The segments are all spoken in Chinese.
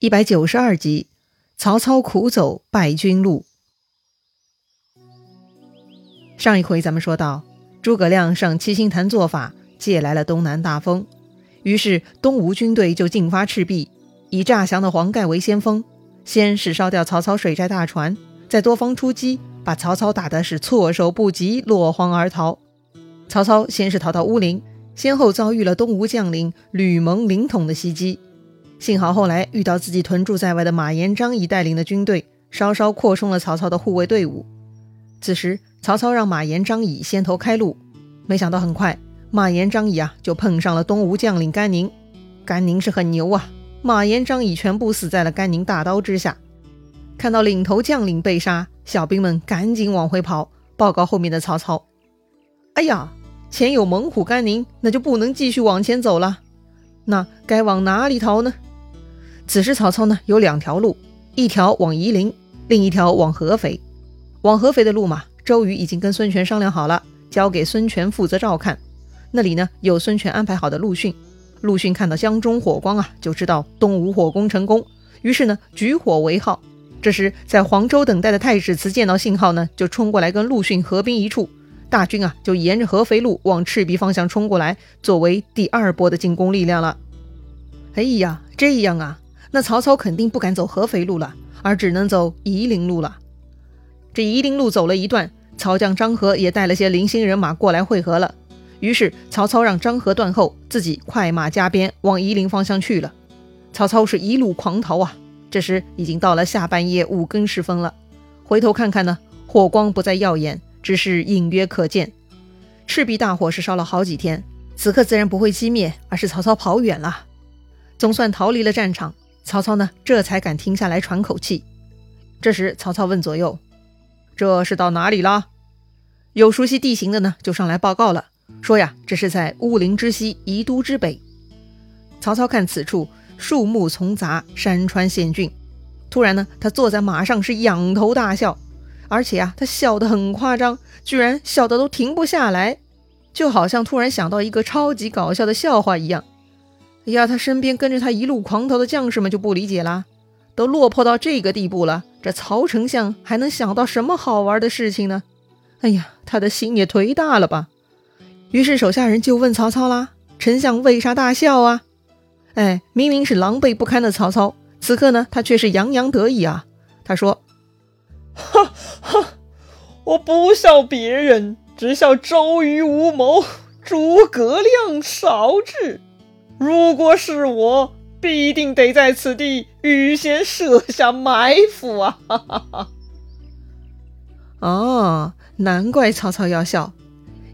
一百九十二集，曹操苦走败军路。上一回咱们说到，诸葛亮上七星坛做法，借来了东南大风，于是东吴军队就进发赤壁，以诈降的黄盖为先锋，先是烧掉曹操水寨大船，再多方出击，把曹操打得是措手不及，落荒而逃。曹操先是逃到乌林，先后遭遇了东吴将领吕蒙、凌统的袭击。幸好后来遇到自己屯驻在外的马延、张仪带领的军队，稍稍扩充了曹操的护卫队伍。此时，曹操让马延、张仪先头开路，没想到很快，马延、张仪啊就碰上了东吴将领甘宁。甘宁是很牛啊，马延、张仪全部死在了甘宁大刀之下。看到领头将领被杀，小兵们赶紧往回跑，报告后面的曹操：“哎呀，前有猛虎甘宁，那就不能继续往前走了。那该往哪里逃呢？”此时曹操呢有两条路，一条往夷陵，另一条往合肥。往合肥的路嘛，周瑜已经跟孙权商量好了，交给孙权负责照看。那里呢有孙权安排好的陆逊。陆逊看到江中火光啊，就知道东吴火攻成功，于是呢举火为号。这时在黄州等待的太史慈见到信号呢，就冲过来跟陆逊合兵一处。大军啊就沿着合肥路往赤壁方向冲过来，作为第二波的进攻力量了。哎呀，这样啊！那曹操肯定不敢走合肥路了，而只能走夷陵路了。这夷陵路走了一段，曹将张合也带了些零星人马过来会合了。于是曹操让张合断后，自己快马加鞭往夷陵方向去了。曹操是一路狂逃啊！这时已经到了下半夜五更时分了。回头看看呢，火光不再耀眼，只是隐约可见。赤壁大火是烧了好几天，此刻自然不会熄灭，而是曹操跑远了，总算逃离了战场。曹操呢，这才敢停下来喘口气。这时，曹操问左右：“这是到哪里啦？”有熟悉地形的呢，就上来报告了，说呀，这是在乌林之西，宜都之北。曹操看此处树木丛杂，山川险峻，突然呢，他坐在马上是仰头大笑，而且啊，他笑得很夸张，居然笑得都停不下来，就好像突然想到一个超级搞笑的笑话一样。哎呀，他身边跟着他一路狂逃的将士们就不理解啦，都落魄到这个地步了，这曹丞相还能想到什么好玩的事情呢？哎呀，他的心也忒大了吧！于是手下人就问曹操啦：“丞相为啥大笑啊？”哎，明明是狼狈不堪的曹操，此刻呢，他却是洋洋得意啊。他说：“哈哈，我不笑别人，只笑周瑜无谋，诸葛亮少智。”如果是我，必定得在此地预先设下埋伏啊！哈哈哈。哦，难怪曹操要笑，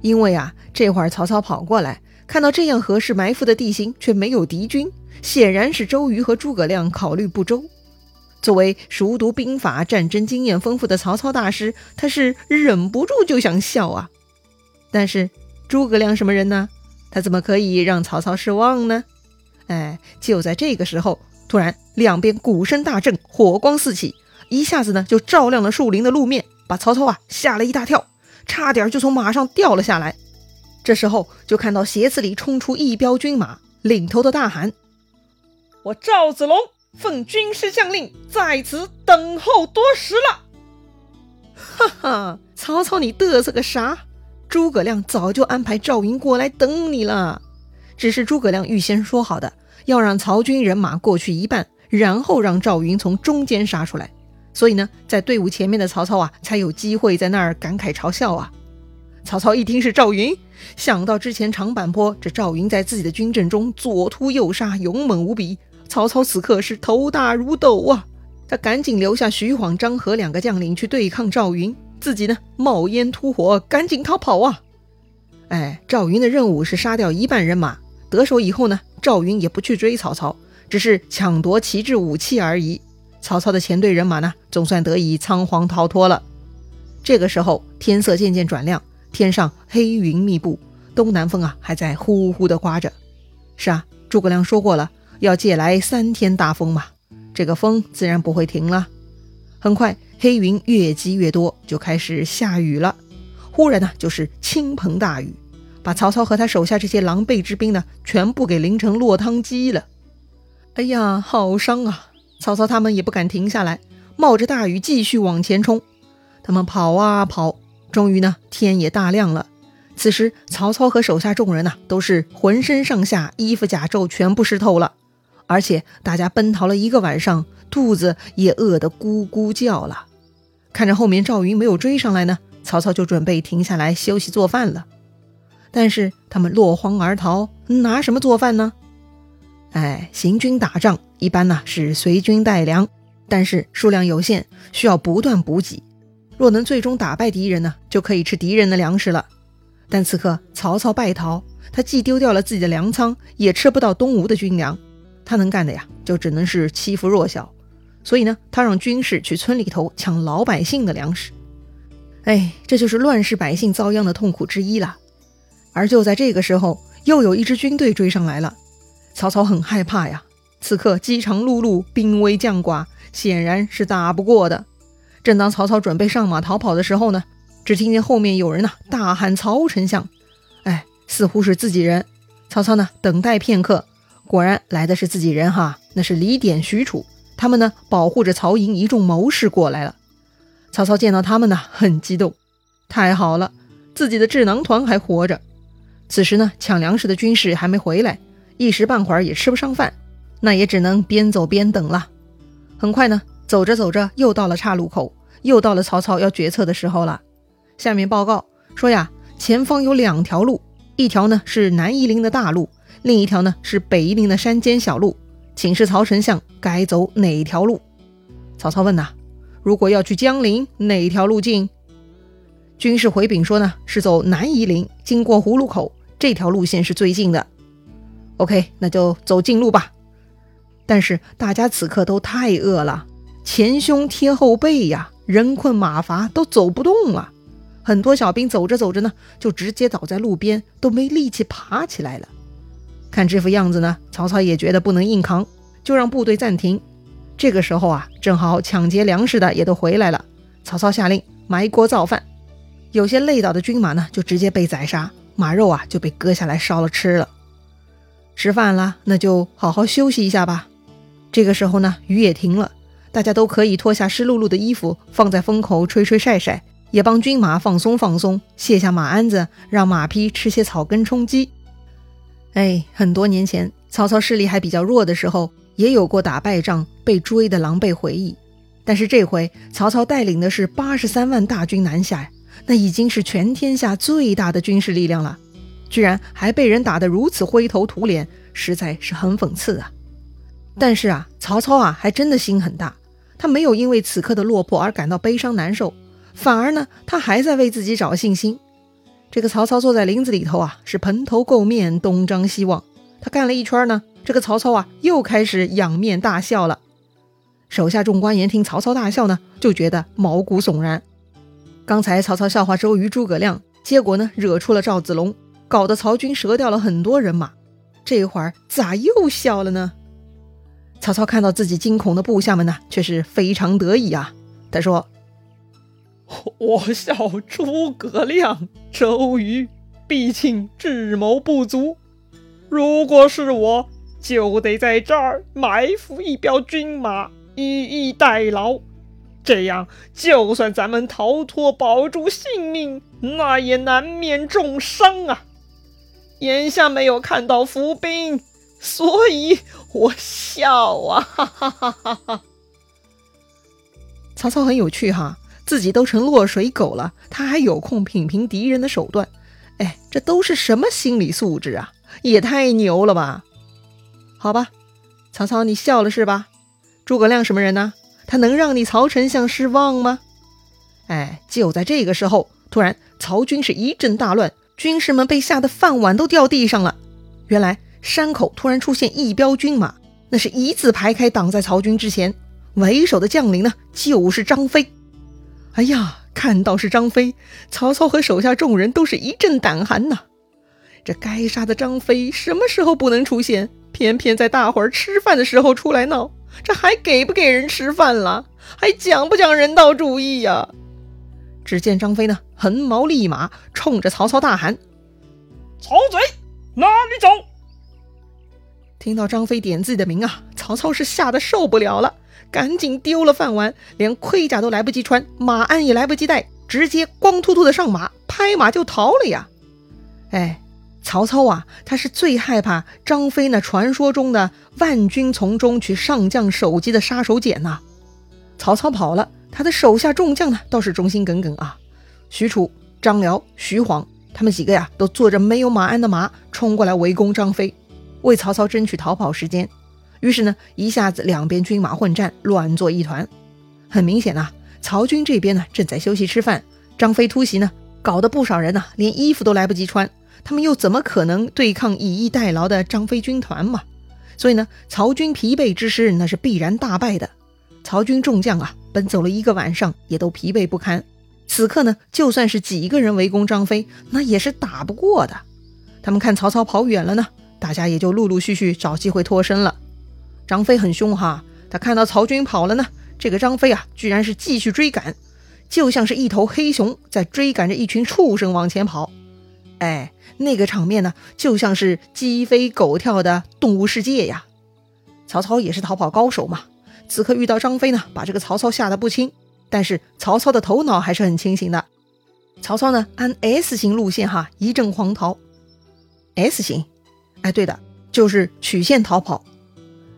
因为啊，这会儿曹操跑过来，看到这样合适埋伏的地形，却没有敌军，显然是周瑜和诸葛亮考虑不周。作为熟读兵法、战争经验丰富的曹操大师，他是忍不住就想笑啊。但是诸葛亮什么人呢？他怎么可以让曹操失望呢？哎，就在这个时候，突然两边鼓声大震，火光四起，一下子呢就照亮了树林的路面，把曹操啊吓了一大跳，差点就从马上掉了下来。这时候就看到斜刺里冲出一彪军马，领头的大喊：“我赵子龙奉军师将令，在此等候多时了。”哈哈，曹操你嘚瑟个啥？诸葛亮早就安排赵云过来等你了，只是诸葛亮预先说好的，要让曹军人马过去一半，然后让赵云从中间杀出来。所以呢，在队伍前面的曹操啊，才有机会在那儿感慨嘲笑啊。曹操一听是赵云，想到之前长坂坡这赵云在自己的军阵中左突右杀，勇猛无比，曹操此刻是头大如斗啊。他赶紧留下徐晃、张合两个将领去对抗赵云。自己呢，冒烟突火，赶紧逃跑啊！哎，赵云的任务是杀掉一半人马。得手以后呢，赵云也不去追曹操，只是抢夺旗帜武器而已。曹操的前队人马呢，总算得以仓皇逃脱了。这个时候，天色渐渐转亮，天上黑云密布，东南风啊还在呼呼的刮着。是啊，诸葛亮说过了，要借来三天大风嘛，这个风自然不会停了。很快。黑云越积越多，就开始下雨了。忽然呢，就是倾盆大雨，把曹操和他手下这些狼狈之兵呢，全部给淋成落汤鸡了。哎呀，好伤啊！曹操他们也不敢停下来，冒着大雨继续往前冲。他们跑啊跑，终于呢，天也大亮了。此时，曹操和手下众人呐，都是浑身上下衣服甲胄全部湿透了，而且大家奔逃了一个晚上，肚子也饿得咕咕叫了。看着后面赵云没有追上来呢，曹操就准备停下来休息做饭了。但是他们落荒而逃，拿什么做饭呢？哎，行军打仗一般呢是随军带粮，但是数量有限，需要不断补给。若能最终打败敌人呢，就可以吃敌人的粮食了。但此刻曹操败逃，他既丢掉了自己的粮仓，也吃不到东吴的军粮。他能干的呀，就只能是欺负弱小。所以呢，他让军士去村里头抢老百姓的粮食。哎，这就是乱世百姓遭殃的痛苦之一了。而就在这个时候，又有一支军队追上来了。曹操很害怕呀，此刻饥肠辘辘，兵危将寡，显然是打不过的。正当曹操准备上马逃跑的时候呢。只听见后面有人呐大喊：“曹丞相！”哎，似乎是自己人。曹操呢，等待片刻，果然来的是自己人哈，那是李典、许褚，他们呢保护着曹营一众谋士过来了。曹操见到他们呢，很激动，太好了，自己的智囊团还活着。此时呢，抢粮食的军士还没回来，一时半会儿也吃不上饭，那也只能边走边等了。很快呢，走着走着，又到了岔路口，又到了曹操要决策的时候了。下面报告说呀，前方有两条路，一条呢是南夷陵的大路，另一条呢是北夷陵的山间小路，请示曹丞相该走哪条路？曹操问呐，如果要去江陵，哪条路径？军士回禀说呢，是走南夷陵，经过葫芦口这条路线是最近的。OK，那就走近路吧。但是大家此刻都太饿了，前胸贴后背呀，人困马乏，都走不动了。很多小兵走着走着呢，就直接倒在路边，都没力气爬起来了。看这副样子呢，曹操也觉得不能硬扛，就让部队暂停。这个时候啊，正好抢劫粮食的也都回来了。曹操下令埋锅造饭，有些累倒的军马呢，就直接被宰杀，马肉啊就被割下来烧了吃了。吃饭了，那就好好休息一下吧。这个时候呢，雨也停了，大家都可以脱下湿漉漉的衣服，放在风口吹吹晒晒。也帮军马放松放松，卸下马鞍子，让马匹吃些草根充饥。哎，很多年前，曹操势力还比较弱的时候，也有过打败仗被追的狼狈回忆。但是这回，曹操带领的是八十三万大军南下呀，那已经是全天下最大的军事力量了，居然还被人打得如此灰头土脸，实在是很讽刺啊！但是啊，曹操啊，还真的心很大，他没有因为此刻的落魄而感到悲伤难受。反而呢，他还在为自己找信心。这个曹操坐在林子里头啊，是蓬头垢面，东张西望。他干了一圈呢，这个曹操啊，又开始仰面大笑了。手下众官员听曹操大笑呢，就觉得毛骨悚然。刚才曹操笑话周瑜、诸葛亮，结果呢，惹出了赵子龙，搞得曹军折掉了很多人马。这会儿咋又笑了呢？曹操看到自己惊恐的部下们呢，却是非常得意啊。他说。我笑诸葛亮、周瑜、毕竟智谋不足。如果是我，就得在这儿埋伏一彪军马，以逸待劳。这样，就算咱们逃脱，保住性命，那也难免重伤啊。眼下没有看到伏兵，所以我笑啊！哈哈哈哈哈。曹操很有趣哈。自己都成落水狗了，他还有空品评敌人的手段？哎，这都是什么心理素质啊？也太牛了吧！好吧，曹操，你笑了是吧？诸葛亮什么人呢？他能让你曹丞相失望吗？哎，就在这个时候，突然曹军是一阵大乱，军士们被吓得饭碗都掉地上了。原来山口突然出现一彪军马，那是一字排开挡在曹军之前，为首的将领呢就是张飞。哎呀，看到是张飞，曹操和手下众人都是一阵胆寒呐。这该杀的张飞什么时候不能出现？偏偏在大伙儿吃饭的时候出来闹，这还给不给人吃饭了？还讲不讲人道主义呀？只见张飞呢，横毛立马，冲着曹操大喊：“曹贼，哪里走？”听到张飞点自己的名啊，曹操是吓得受不了了，赶紧丢了饭碗，连盔甲都来不及穿，马鞍也来不及带，直接光秃秃的上马，拍马就逃了呀！哎，曹操啊，他是最害怕张飞那传说中的万军丛中取上将首级的杀手锏呐。曹操跑了，他的手下众将呢倒是忠心耿耿啊。许褚、张辽、徐晃他们几个呀，都坐着没有马鞍的马冲过来围攻张飞，为曹操争取逃跑时间。于是呢，一下子两边军马混战，乱作一团。很明显呐，曹军这边呢正在休息吃饭，张飞突袭呢，搞得不少人呢连衣服都来不及穿。他们又怎么可能对抗以逸待劳的张飞军团嘛？所以呢，曹军疲惫之师，那是必然大败的。曹军众将啊，奔走了一个晚上，也都疲惫不堪。此刻呢，就算是几个人围攻张飞，那也是打不过的。他们看曹操跑远了呢，大家也就陆陆续续找机会脱身了。张飞很凶哈，他看到曹军跑了呢，这个张飞啊，居然是继续追赶，就像是一头黑熊在追赶着一群畜生往前跑。哎，那个场面呢，就像是鸡飞狗跳的动物世界呀。曹操也是逃跑高手嘛。此刻遇到张飞呢，把这个曹操吓得不轻。但是曹操的头脑还是很清醒的。曹操呢，按 S 型路线哈，一阵狂逃。S 型，哎，对的，就是曲线逃跑。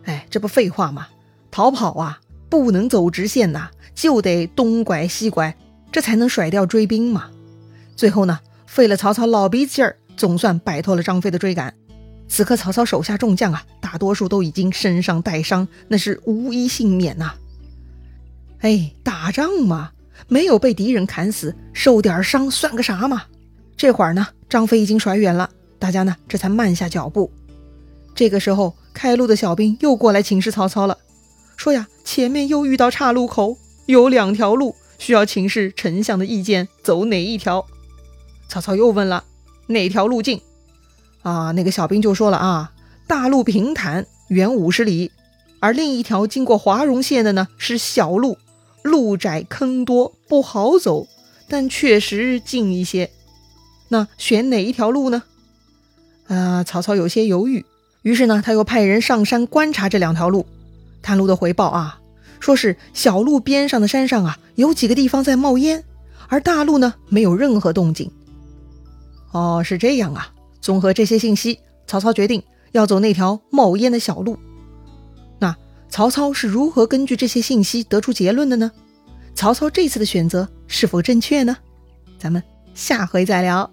哎，这不废话吗？逃跑啊，不能走直线呐，就得东拐西拐，这才能甩掉追兵嘛。最后呢，费了曹操老鼻子劲儿，总算摆脱了张飞的追赶。此刻曹操手下众将啊，大多数都已经身上带伤，那是无一幸免呐。哎，打仗嘛，没有被敌人砍死，受点伤算个啥嘛？这会儿呢，张飞已经甩远了，大家呢这才慢下脚步。这个时候，开路的小兵又过来请示曹操了，说呀，前面又遇到岔路口，有两条路，需要请示丞相的意见，走哪一条？曹操又问了，哪条路径？啊，那个小兵就说了啊，大路平坦，远五十里，而另一条经过华容县的呢是小路，路窄坑多，不好走，但确实近一些。那选哪一条路呢？啊，曹操有些犹豫，于是呢，他又派人上山观察这两条路。探路的回报啊，说是小路边上的山上啊，有几个地方在冒烟，而大路呢没有任何动静。哦，是这样啊。综合这些信息，曹操决定要走那条冒烟的小路。那曹操是如何根据这些信息得出结论的呢？曹操这次的选择是否正确呢？咱们下回再聊。